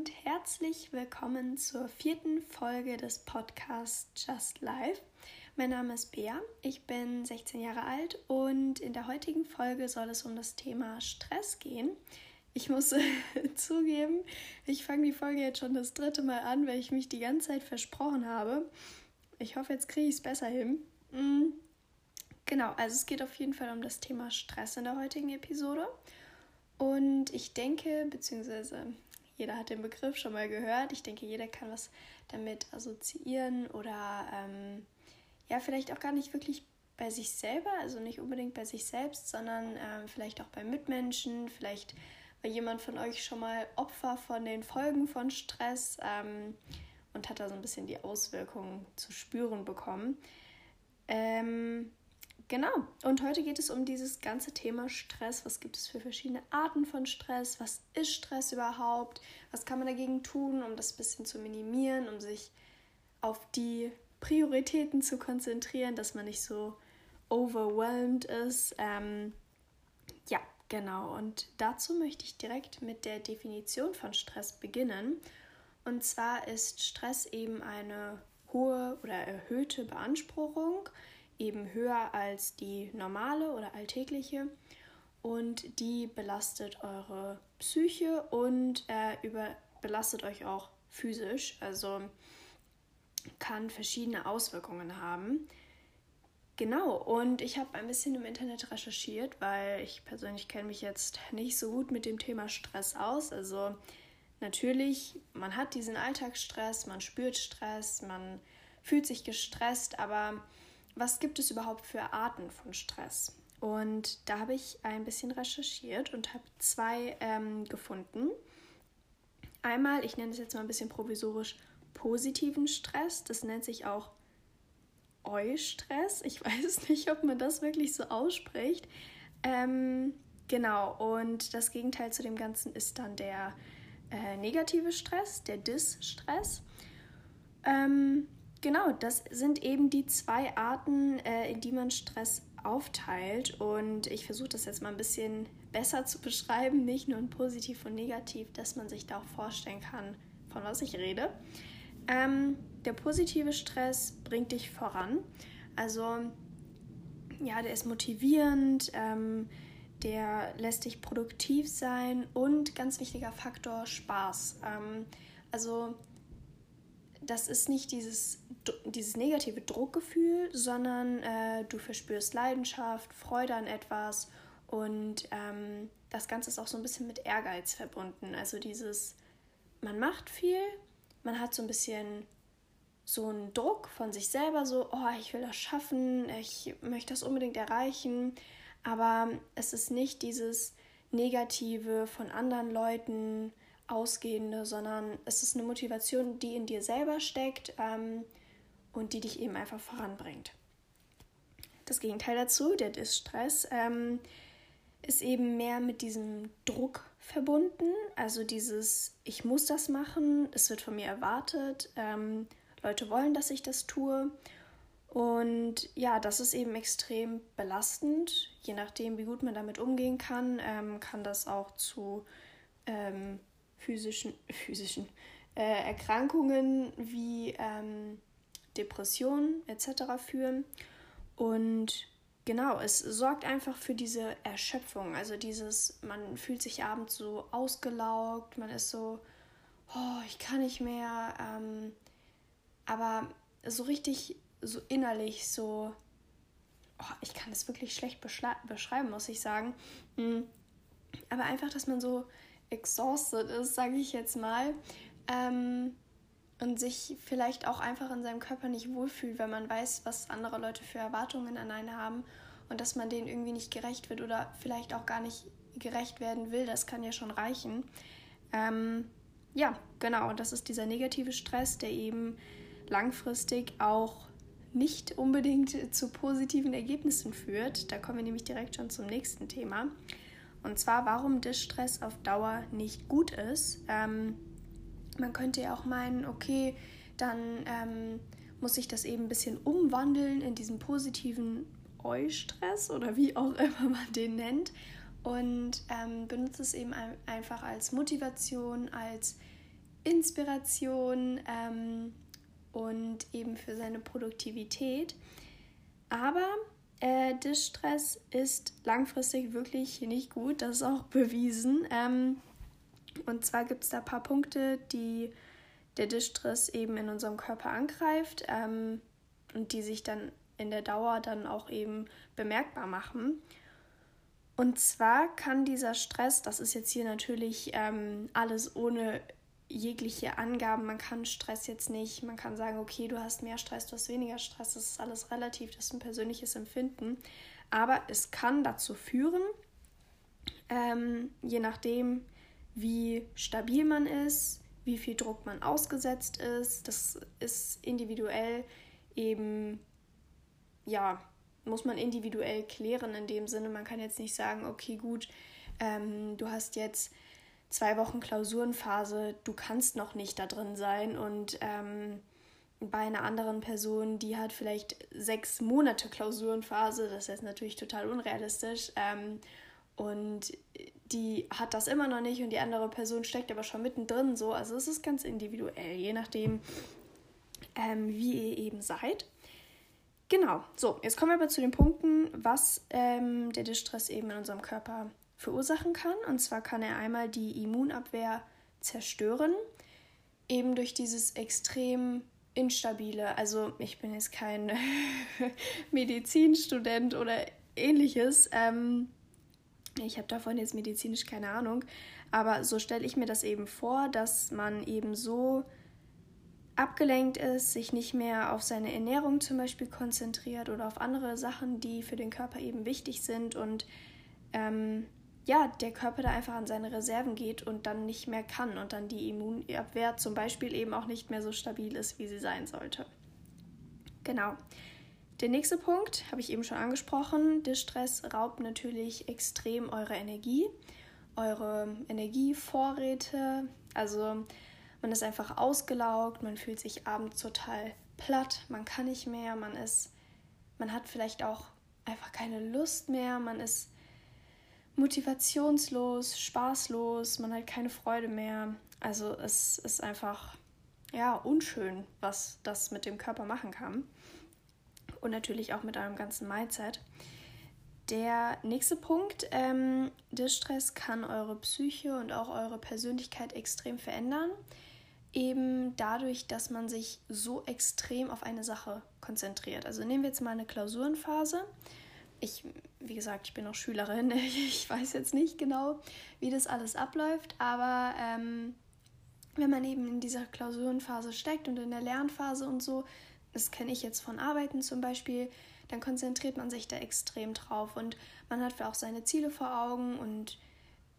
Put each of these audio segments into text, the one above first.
und herzlich willkommen zur vierten Folge des Podcasts Just Life. Mein Name ist Bea, ich bin 16 Jahre alt und in der heutigen Folge soll es um das Thema Stress gehen. Ich muss zugeben, ich fange die Folge jetzt schon das dritte Mal an, weil ich mich die ganze Zeit versprochen habe. Ich hoffe, jetzt kriege ich es besser hin. Mm, genau, also es geht auf jeden Fall um das Thema Stress in der heutigen Episode. Und ich denke, beziehungsweise jeder hat den Begriff schon mal gehört. Ich denke, jeder kann was damit assoziieren oder ähm, ja, vielleicht auch gar nicht wirklich bei sich selber, also nicht unbedingt bei sich selbst, sondern ähm, vielleicht auch bei Mitmenschen, vielleicht war jemand von euch schon mal Opfer von den Folgen von Stress ähm, und hat da so ein bisschen die Auswirkungen zu spüren bekommen. Ähm, genau, und heute geht es um dieses ganze Thema Stress. Was gibt es für verschiedene Arten von Stress? Was ist Stress überhaupt? Was kann man dagegen tun, um das ein bisschen zu minimieren, um sich auf die Prioritäten zu konzentrieren, dass man nicht so overwhelmed ist? Ähm, ja, Genau, und dazu möchte ich direkt mit der Definition von Stress beginnen. Und zwar ist Stress eben eine hohe oder erhöhte Beanspruchung, eben höher als die normale oder alltägliche. Und die belastet eure Psyche und äh, über, belastet euch auch physisch, also kann verschiedene Auswirkungen haben. Genau, und ich habe ein bisschen im Internet recherchiert, weil ich persönlich kenne mich jetzt nicht so gut mit dem Thema Stress aus. Also natürlich, man hat diesen Alltagsstress, man spürt Stress, man fühlt sich gestresst, aber was gibt es überhaupt für Arten von Stress? Und da habe ich ein bisschen recherchiert und habe zwei ähm, gefunden. Einmal, ich nenne es jetzt mal ein bisschen provisorisch, positiven Stress. Das nennt sich auch Eustress. Ich weiß nicht, ob man das wirklich so ausspricht. Ähm, genau, und das Gegenteil zu dem Ganzen ist dann der äh, negative Stress, der Dis-Stress. Ähm, genau, das sind eben die zwei Arten, äh, in die man Stress aufteilt. Und ich versuche das jetzt mal ein bisschen besser zu beschreiben, nicht nur in positiv und negativ, dass man sich da auch vorstellen kann, von was ich rede. Ähm, der positive Stress bringt dich voran. Also ja, der ist motivierend, ähm, der lässt dich produktiv sein und ganz wichtiger Faktor Spaß. Ähm, also das ist nicht dieses, dieses negative Druckgefühl, sondern äh, du verspürst Leidenschaft, Freude an etwas und ähm, das Ganze ist auch so ein bisschen mit Ehrgeiz verbunden. Also dieses, man macht viel, man hat so ein bisschen so einen Druck von sich selber, so, oh, ich will das schaffen, ich möchte das unbedingt erreichen, aber es ist nicht dieses Negative von anderen Leuten ausgehende, sondern es ist eine Motivation, die in dir selber steckt ähm, und die dich eben einfach voranbringt. Das Gegenteil dazu, der Distress, ähm, ist eben mehr mit diesem Druck verbunden, also dieses, ich muss das machen, es wird von mir erwartet, ähm, Leute wollen, dass ich das tue. Und ja, das ist eben extrem belastend. Je nachdem, wie gut man damit umgehen kann, ähm, kann das auch zu ähm, physischen, physischen äh, Erkrankungen wie ähm, Depressionen etc. führen. Und genau, es sorgt einfach für diese Erschöpfung. Also dieses, man fühlt sich abends so ausgelaugt, man ist so, oh, ich kann nicht mehr. Ähm, aber so richtig, so innerlich, so, oh, ich kann das wirklich schlecht beschreiben, muss ich sagen. Hm. Aber einfach, dass man so exhausted ist, sage ich jetzt mal. Ähm, und sich vielleicht auch einfach in seinem Körper nicht wohlfühlt, weil man weiß, was andere Leute für Erwartungen an einen haben und dass man denen irgendwie nicht gerecht wird oder vielleicht auch gar nicht gerecht werden will, das kann ja schon reichen. Ähm, ja, genau, und das ist dieser negative Stress, der eben langfristig auch nicht unbedingt zu positiven Ergebnissen führt. Da kommen wir nämlich direkt schon zum nächsten Thema. Und zwar, warum Distress auf Dauer nicht gut ist. Ähm, man könnte ja auch meinen, okay, dann ähm, muss ich das eben ein bisschen umwandeln in diesen positiven Eustress oder wie auch immer man den nennt und ähm, benutzt es eben einfach als Motivation, als Inspiration ähm, und eben für seine Produktivität. Aber äh, Distress ist langfristig wirklich nicht gut, das ist auch bewiesen. Ähm, und zwar gibt es da ein paar Punkte, die der Distress eben in unserem Körper angreift ähm, und die sich dann in der Dauer dann auch eben bemerkbar machen. Und zwar kann dieser Stress, das ist jetzt hier natürlich ähm, alles ohne jegliche Angaben, man kann Stress jetzt nicht, man kann sagen, okay, du hast mehr Stress, du hast weniger Stress, das ist alles relativ, das ist ein persönliches Empfinden. Aber es kann dazu führen, ähm, je nachdem, wie stabil man ist, wie viel Druck man ausgesetzt ist, das ist individuell eben, ja, muss man individuell klären in dem Sinne. Man kann jetzt nicht sagen, okay, gut, ähm, du hast jetzt zwei Wochen Klausurenphase, du kannst noch nicht da drin sein und ähm, bei einer anderen Person, die hat vielleicht sechs Monate Klausurenphase, das ist natürlich total unrealistisch ähm, und die hat das immer noch nicht und die andere Person steckt aber schon mittendrin so, also es ist ganz individuell, je nachdem, ähm, wie ihr eben seid. Genau, so, jetzt kommen wir aber zu den Punkten, was ähm, der Distress eben in unserem Körper verursachen kann. Und zwar kann er einmal die Immunabwehr zerstören, eben durch dieses extrem instabile, also ich bin jetzt kein Medizinstudent oder ähnliches, ähm, ich habe davon jetzt medizinisch keine Ahnung, aber so stelle ich mir das eben vor, dass man eben so abgelenkt ist, sich nicht mehr auf seine Ernährung zum Beispiel konzentriert oder auf andere Sachen, die für den Körper eben wichtig sind und ähm, ja, der Körper da einfach an seine Reserven geht und dann nicht mehr kann und dann die Immunabwehr zum Beispiel eben auch nicht mehr so stabil ist, wie sie sein sollte. Genau. Der nächste Punkt habe ich eben schon angesprochen. Der Stress raubt natürlich extrem eure Energie, eure Energievorräte. Also man ist einfach ausgelaugt, man fühlt sich abends total platt, man kann nicht mehr, man ist, man hat vielleicht auch einfach keine Lust mehr, man ist motivationslos, spaßlos, man hat keine Freude mehr. Also es ist einfach ja unschön, was das mit dem Körper machen kann und natürlich auch mit eurem ganzen Mindset. Der nächste Punkt, ähm, Distress kann eure Psyche und auch eure Persönlichkeit extrem verändern eben dadurch, dass man sich so extrem auf eine Sache konzentriert. Also nehmen wir jetzt mal eine Klausurenphase. Ich, wie gesagt, ich bin noch Schülerin. Ich weiß jetzt nicht genau, wie das alles abläuft, aber ähm, wenn man eben in dieser Klausurenphase steckt und in der Lernphase und so, das kenne ich jetzt von Arbeiten zum Beispiel, dann konzentriert man sich da extrem drauf und man hat auch seine Ziele vor Augen und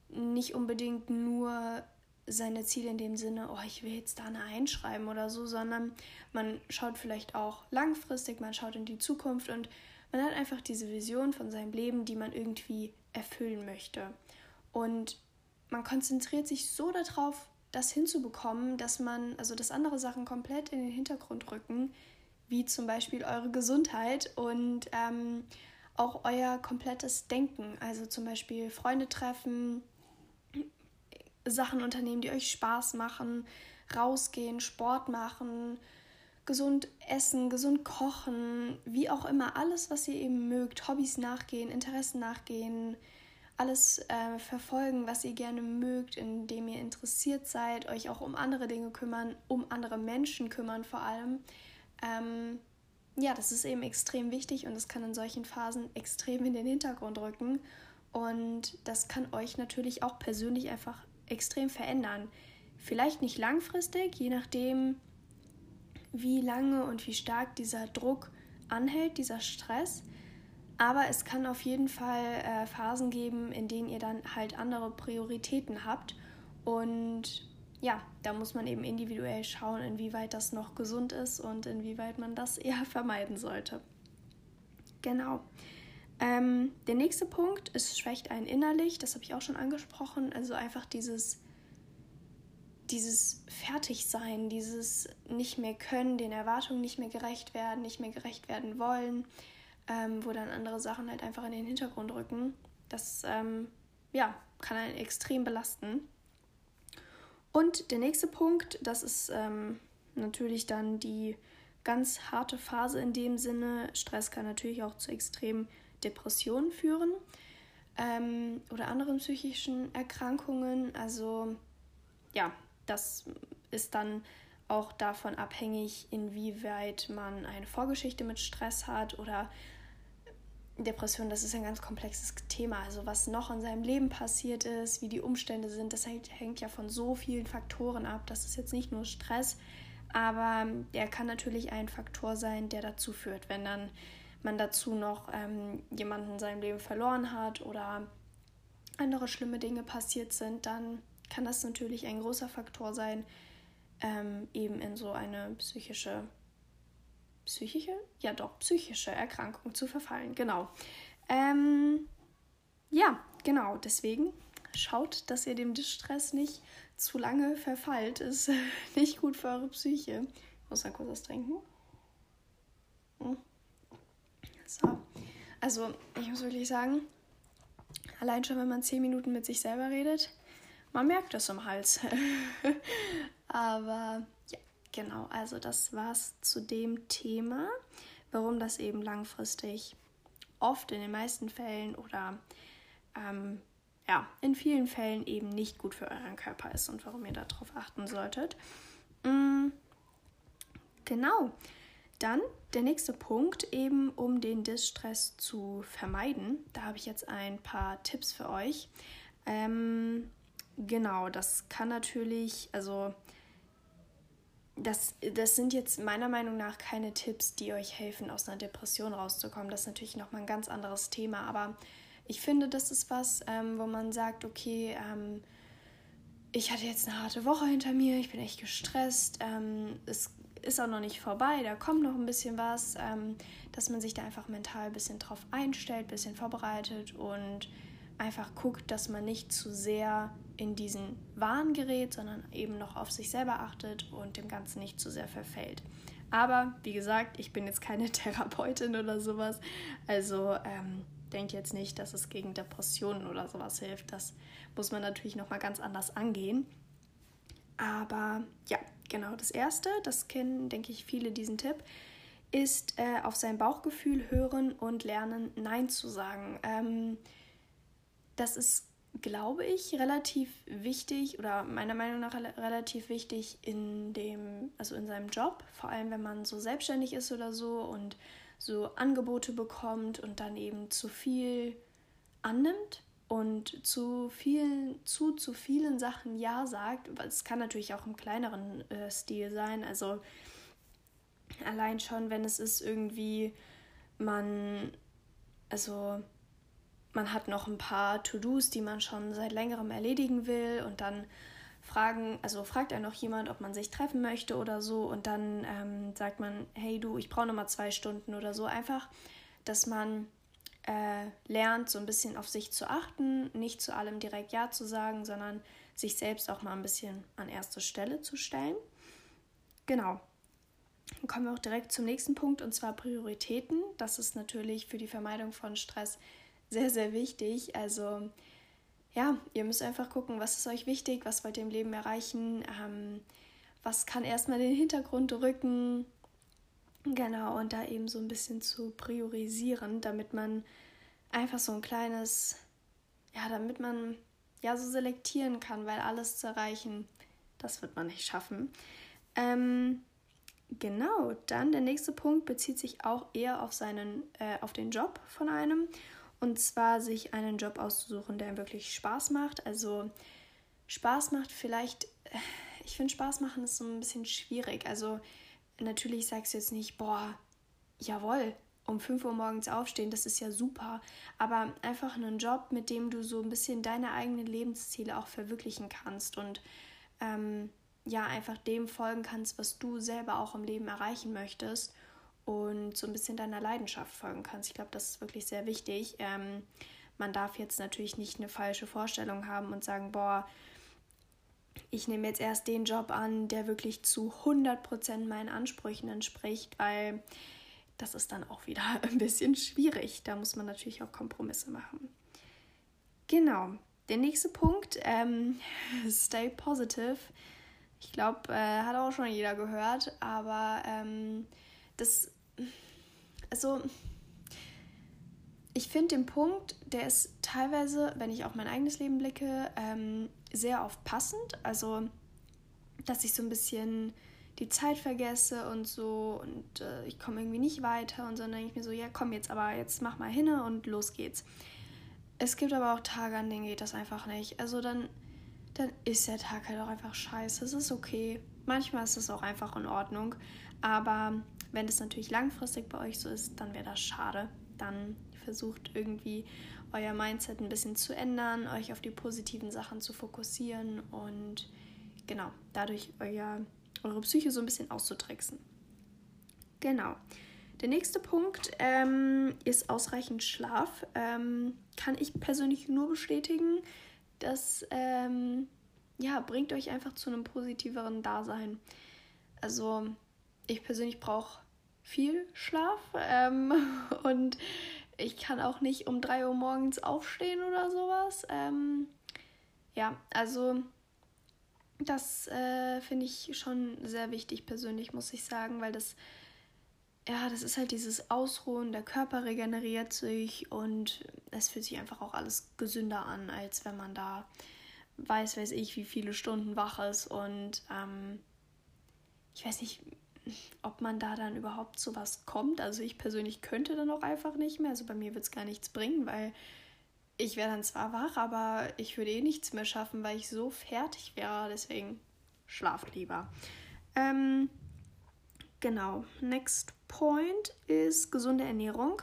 nicht unbedingt nur seine Ziele in dem Sinne, oh, ich will jetzt da eine einschreiben oder so, sondern man schaut vielleicht auch langfristig, man schaut in die Zukunft und man hat einfach diese Vision von seinem Leben, die man irgendwie erfüllen möchte. Und man konzentriert sich so darauf, das hinzubekommen, dass man, also dass andere Sachen komplett in den Hintergrund rücken, wie zum Beispiel eure Gesundheit und ähm, auch euer komplettes Denken. Also zum Beispiel Freunde treffen, Sachen unternehmen, die euch Spaß machen, rausgehen, Sport machen, gesund essen, gesund kochen, wie auch immer, alles, was ihr eben mögt, Hobbys nachgehen, Interessen nachgehen, alles äh, verfolgen, was ihr gerne mögt, indem ihr interessiert seid, euch auch um andere Dinge kümmern, um andere Menschen kümmern vor allem. Ähm, ja, das ist eben extrem wichtig und das kann in solchen Phasen extrem in den Hintergrund rücken. Und das kann euch natürlich auch persönlich einfach extrem verändern. Vielleicht nicht langfristig, je nachdem, wie lange und wie stark dieser Druck anhält, dieser Stress. Aber es kann auf jeden Fall äh, Phasen geben, in denen ihr dann halt andere Prioritäten habt. Und ja, da muss man eben individuell schauen, inwieweit das noch gesund ist und inwieweit man das eher vermeiden sollte. Genau. Ähm, der nächste Punkt ist, schwächt einen innerlich, das habe ich auch schon angesprochen, also einfach dieses, dieses Fertigsein, dieses nicht mehr können, den Erwartungen nicht mehr gerecht werden, nicht mehr gerecht werden wollen, ähm, wo dann andere Sachen halt einfach in den Hintergrund rücken. Das ähm, ja, kann einen extrem belasten. Und der nächste Punkt, das ist ähm, natürlich dann die ganz harte Phase in dem Sinne. Stress kann natürlich auch zu extremen Depressionen führen ähm, oder anderen psychischen Erkrankungen. Also ja, das ist dann auch davon abhängig, inwieweit man eine Vorgeschichte mit Stress hat oder Depression, das ist ein ganz komplexes Thema. Also was noch in seinem Leben passiert ist, wie die Umstände sind, das hängt ja von so vielen Faktoren ab. Das ist jetzt nicht nur Stress, aber der kann natürlich ein Faktor sein, der dazu führt, wenn dann man dazu noch ähm, jemanden in seinem Leben verloren hat oder andere schlimme Dinge passiert sind, dann kann das natürlich ein großer Faktor sein, ähm, eben in so eine psychische, psychische? Ja doch, psychische Erkrankung zu verfallen. Genau. Ähm, ja, genau, deswegen schaut, dass ihr dem Distress nicht zu lange verfallt. Ist nicht gut für eure Psyche. Ich muss mal kurz was trinken. Hm. So. Also, ich muss wirklich sagen, allein schon, wenn man zehn Minuten mit sich selber redet, man merkt es im Hals. Aber ja, genau. Also, das war's zu dem Thema, warum das eben langfristig oft in den meisten Fällen oder ähm, ja, in vielen Fällen eben nicht gut für euren Körper ist und warum ihr darauf achten solltet. Mhm. Genau. Dann der nächste Punkt, eben um den Distress zu vermeiden. Da habe ich jetzt ein paar Tipps für euch. Ähm, genau, das kann natürlich, also das, das sind jetzt meiner Meinung nach keine Tipps, die euch helfen, aus einer Depression rauszukommen. Das ist natürlich nochmal ein ganz anderes Thema, aber ich finde, das ist was, ähm, wo man sagt, okay, ähm, ich hatte jetzt eine harte Woche hinter mir, ich bin echt gestresst, ähm, es ist auch noch nicht vorbei, da kommt noch ein bisschen was, ähm, dass man sich da einfach mental ein bisschen drauf einstellt, ein bisschen vorbereitet und einfach guckt, dass man nicht zu sehr in diesen Wahn gerät, sondern eben noch auf sich selber achtet und dem Ganzen nicht zu sehr verfällt. Aber wie gesagt, ich bin jetzt keine Therapeutin oder sowas, also ähm, denkt jetzt nicht, dass es gegen Depressionen oder sowas hilft. Das muss man natürlich noch mal ganz anders angehen. Aber ja, genau das erste, das kennen, denke ich, viele diesen Tipp, ist äh, auf sein Bauchgefühl hören und lernen, Nein zu sagen. Ähm, das ist, glaube ich, relativ wichtig oder meiner Meinung nach relativ wichtig in dem, also in seinem Job, vor allem wenn man so selbstständig ist oder so und so Angebote bekommt und dann eben zu viel annimmt und zu vielen, zu, zu vielen Sachen Ja sagt. Es kann natürlich auch im kleineren äh, Stil sein. Also allein schon, wenn es ist irgendwie, man, also man hat noch ein paar To-Dos, die man schon seit längerem erledigen will und dann fragen, also fragt einen noch jemand, ob man sich treffen möchte oder so und dann ähm, sagt man, hey du, ich brauche nochmal zwei Stunden oder so. Einfach, dass man äh, lernt, so ein bisschen auf sich zu achten, nicht zu allem direkt Ja zu sagen, sondern sich selbst auch mal ein bisschen an erste Stelle zu stellen. Genau. Dann kommen wir auch direkt zum nächsten Punkt und zwar Prioritäten. Das ist natürlich für die Vermeidung von Stress sehr, sehr wichtig. Also ja, ihr müsst einfach gucken, was ist euch wichtig, was wollt ihr im Leben erreichen, ähm, was kann erstmal den Hintergrund rücken. Genau, und da eben so ein bisschen zu priorisieren, damit man einfach so ein kleines, ja, damit man ja so selektieren kann, weil alles zu erreichen, das wird man nicht schaffen. Ähm, genau, dann der nächste Punkt bezieht sich auch eher auf seinen, äh, auf den Job von einem. Und zwar sich einen Job auszusuchen, der ihm wirklich Spaß macht. Also Spaß macht vielleicht, äh, ich finde Spaß machen ist so ein bisschen schwierig. Also natürlich sagst du jetzt nicht, boah, jawohl, um 5 Uhr morgens aufstehen, das ist ja super. Aber einfach einen Job, mit dem du so ein bisschen deine eigenen Lebensziele auch verwirklichen kannst und ähm, ja, einfach dem folgen kannst, was du selber auch im Leben erreichen möchtest und so ein bisschen deiner Leidenschaft folgen kannst. Ich glaube, das ist wirklich sehr wichtig. Ähm, man darf jetzt natürlich nicht eine falsche Vorstellung haben und sagen, boah, ich nehme jetzt erst den Job an, der wirklich zu 100% meinen Ansprüchen entspricht, weil das ist dann auch wieder ein bisschen schwierig. Da muss man natürlich auch Kompromisse machen. Genau. der nächste Punkt, ähm, stay positive. Ich glaube, äh, hat auch schon jeder gehört, aber ähm, das, also, ich finde den Punkt, der ist teilweise, wenn ich auf mein eigenes Leben blicke, ähm, sehr oft passend. Also, dass ich so ein bisschen die Zeit vergesse und so und äh, ich komme irgendwie nicht weiter und so, dann denke ich mir so, ja komm jetzt aber, jetzt mach mal hin und los geht's. Es gibt aber auch Tage, an denen geht das einfach nicht. Also dann, dann ist der Tag halt auch einfach scheiße. Es ist okay. Manchmal ist es auch einfach in Ordnung. Aber wenn es natürlich langfristig bei euch so ist, dann wäre das schade. Dann versucht irgendwie euer Mindset ein bisschen zu ändern, euch auf die positiven Sachen zu fokussieren und genau, dadurch euer, eure Psyche so ein bisschen auszutricksen. Genau. Der nächste Punkt ähm, ist ausreichend Schlaf. Ähm, kann ich persönlich nur bestätigen. Das ähm, ja, bringt euch einfach zu einem positiveren Dasein. Also ich persönlich brauche viel Schlaf ähm, und ich kann auch nicht um 3 Uhr morgens aufstehen oder sowas. Ähm, ja, also das äh, finde ich schon sehr wichtig persönlich, muss ich sagen, weil das ja, das ist halt dieses Ausruhen, der Körper regeneriert sich und es fühlt sich einfach auch alles gesünder an, als wenn man da weiß, weiß ich, wie viele Stunden wach ist und ähm, ich weiß nicht, ob man da dann überhaupt zu was kommt. Also ich persönlich könnte dann auch einfach nicht mehr. Also bei mir wird es gar nichts bringen, weil ich wäre dann zwar wach, aber ich würde eh nichts mehr schaffen, weil ich so fertig wäre. Deswegen schlaft lieber. Ähm, genau. Next Point ist gesunde Ernährung.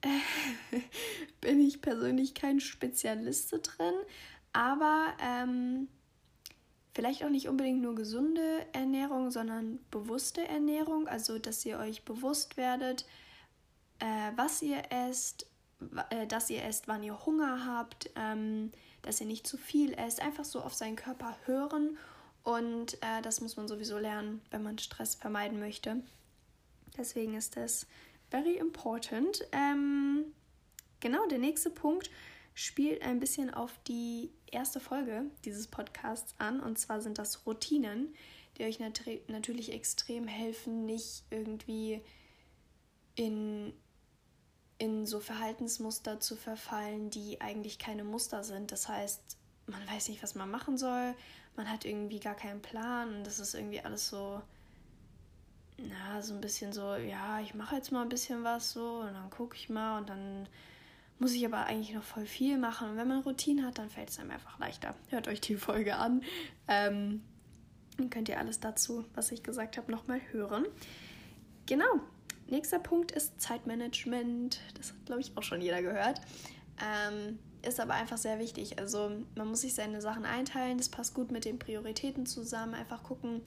Äh, bin ich persönlich kein Spezialist drin, aber ähm, vielleicht auch nicht unbedingt nur gesunde Ernährung, sondern bewusste Ernährung, also dass ihr euch bewusst werdet, äh, was ihr esst, äh, dass ihr esst, wann ihr Hunger habt, ähm, dass ihr nicht zu viel esst, einfach so auf seinen Körper hören und äh, das muss man sowieso lernen, wenn man Stress vermeiden möchte. Deswegen ist das very important. Ähm, genau, der nächste Punkt spielt ein bisschen auf die erste Folge dieses Podcasts an. Und zwar sind das Routinen, die euch nat natürlich extrem helfen, nicht irgendwie in, in so Verhaltensmuster zu verfallen, die eigentlich keine Muster sind. Das heißt, man weiß nicht, was man machen soll, man hat irgendwie gar keinen Plan und das ist irgendwie alles so na, so ein bisschen so, ja, ich mache jetzt mal ein bisschen was so und dann gucke ich mal und dann muss ich aber eigentlich noch voll viel machen. Und wenn man Routine hat, dann fällt es einem einfach leichter. Hört euch die Folge an. Ähm, dann könnt ihr alles dazu, was ich gesagt habe, nochmal hören. Genau. Nächster Punkt ist Zeitmanagement. Das hat, glaube ich, auch schon jeder gehört. Ähm, ist aber einfach sehr wichtig. Also man muss sich seine Sachen einteilen. Das passt gut mit den Prioritäten zusammen. Einfach gucken,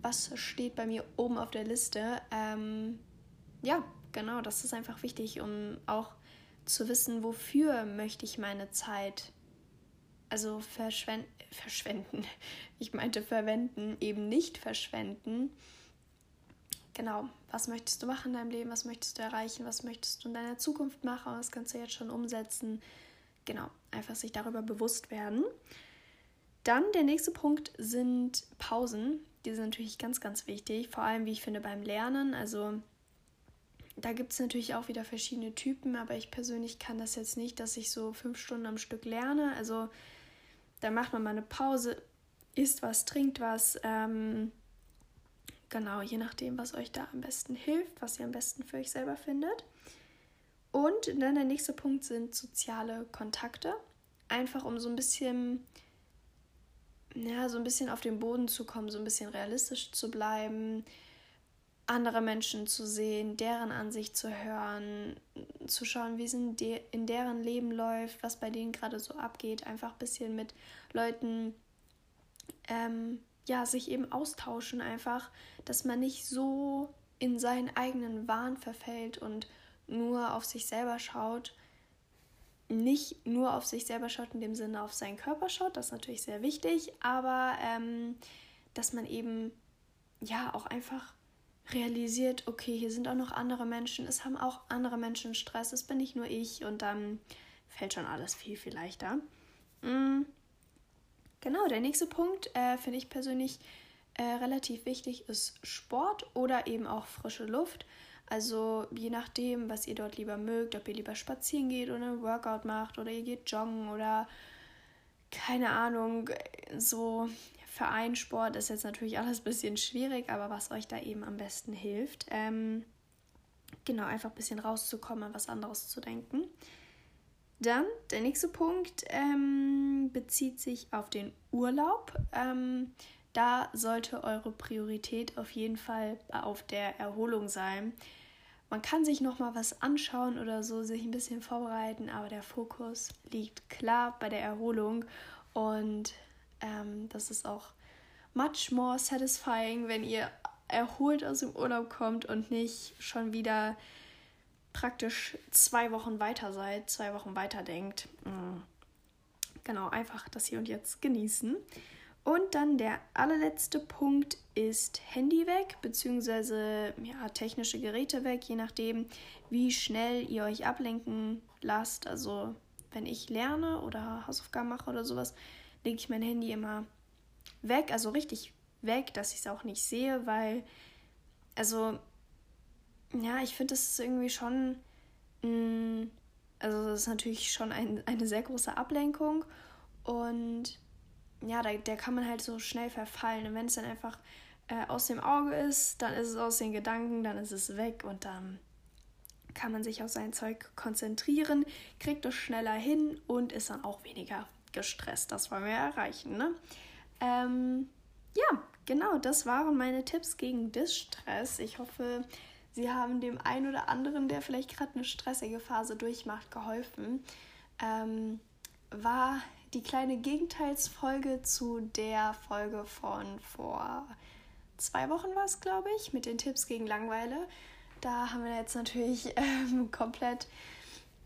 was steht bei mir oben auf der Liste. Ähm, ja, genau, das ist einfach wichtig, um auch zu wissen, wofür möchte ich meine Zeit, also verschwenden, verschwenden. Ich meinte verwenden, eben nicht verschwenden. Genau, was möchtest du machen in deinem Leben, was möchtest du erreichen, was möchtest du in deiner Zukunft machen, was kannst du jetzt schon umsetzen. Genau, einfach sich darüber bewusst werden. Dann der nächste Punkt sind Pausen. Die sind natürlich ganz, ganz wichtig, vor allem, wie ich finde, beim Lernen. Also da gibt es natürlich auch wieder verschiedene Typen, aber ich persönlich kann das jetzt nicht, dass ich so fünf Stunden am Stück lerne. Also da macht man mal eine Pause, isst was, trinkt was. Ähm, genau, je nachdem, was euch da am besten hilft, was ihr am besten für euch selber findet. Und dann der nächste Punkt sind soziale Kontakte. Einfach um so ein bisschen ja, so ein bisschen auf den Boden zu kommen, so ein bisschen realistisch zu bleiben, andere Menschen zu sehen, deren Ansicht zu hören, zu schauen, wie es in, de in deren Leben läuft, was bei denen gerade so abgeht, einfach ein bisschen mit Leuten, ähm, ja, sich eben austauschen, einfach, dass man nicht so in seinen eigenen Wahn verfällt und nur auf sich selber schaut, nicht nur auf sich selber schaut, in dem Sinne auf seinen Körper schaut, das ist natürlich sehr wichtig, aber ähm, dass man eben ja auch einfach realisiert, okay, hier sind auch noch andere Menschen, es haben auch andere Menschen Stress, es bin nicht nur ich und dann fällt schon alles viel, viel leichter. Mm. Genau, der nächste Punkt äh, finde ich persönlich äh, relativ wichtig, ist Sport oder eben auch frische Luft. Also je nachdem, was ihr dort lieber mögt, ob ihr lieber spazieren geht oder ein Workout macht oder ihr geht joggen oder keine Ahnung, so Vereinsport ist jetzt natürlich alles ein bisschen schwierig, aber was euch da eben am besten hilft. Ähm, genau, einfach ein bisschen rauszukommen, was anderes zu denken. Dann der nächste Punkt ähm, bezieht sich auf den Urlaub. Ähm, da sollte eure Priorität auf jeden Fall auf der Erholung sein. Man kann sich noch mal was anschauen oder so, sich ein bisschen vorbereiten, aber der Fokus liegt klar bei der Erholung und ähm, das ist auch much more satisfying, wenn ihr erholt aus dem Urlaub kommt und nicht schon wieder praktisch zwei Wochen weiter seid, zwei Wochen weiter denkt. Mm. Genau, einfach das Hier und Jetzt genießen. Und dann der allerletzte Punkt ist Handy weg, beziehungsweise ja, technische Geräte weg, je nachdem, wie schnell ihr euch ablenken lasst. Also wenn ich lerne oder Hausaufgaben mache oder sowas, lege ich mein Handy immer weg, also richtig weg, dass ich es auch nicht sehe, weil, also, ja, ich finde, das ist irgendwie schon, mh, mm, also das ist natürlich schon ein, eine sehr große Ablenkung und ja, da, der kann man halt so schnell verfallen. Und wenn es dann einfach äh, aus dem Auge ist, dann ist es aus den Gedanken, dann ist es weg und dann kann man sich auf sein Zeug konzentrieren, kriegt es schneller hin und ist dann auch weniger gestresst. Das wollen wir erreichen, ne? Ähm, ja, genau, das waren meine Tipps gegen Distress. Ich hoffe, sie haben dem einen oder anderen, der vielleicht gerade eine stressige Phase durchmacht, geholfen. Ähm, war die kleine Gegenteilsfolge zu der Folge von vor zwei Wochen war es, glaube ich, mit den Tipps gegen Langweile. Da haben wir jetzt natürlich ähm, komplett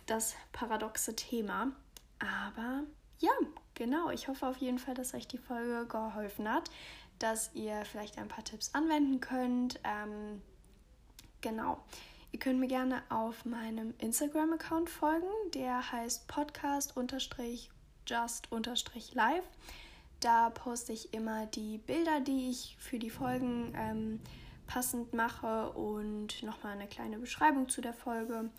das paradoxe Thema. Aber ja, genau. Ich hoffe auf jeden Fall, dass euch die Folge geholfen hat, dass ihr vielleicht ein paar Tipps anwenden könnt. Ähm, genau. Ihr könnt mir gerne auf meinem Instagram-Account folgen. Der heißt podcast-just-live. Da poste ich immer die Bilder, die ich für die Folgen ähm, passend mache und nochmal eine kleine Beschreibung zu der Folge.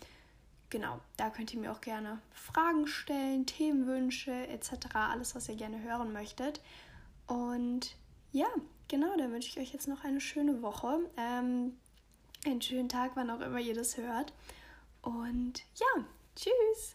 Genau, da könnt ihr mir auch gerne Fragen stellen, Themenwünsche etc., alles, was ihr gerne hören möchtet. Und ja, genau, dann wünsche ich euch jetzt noch eine schöne Woche, ähm, einen schönen Tag, wann auch immer ihr das hört. Und ja, tschüss!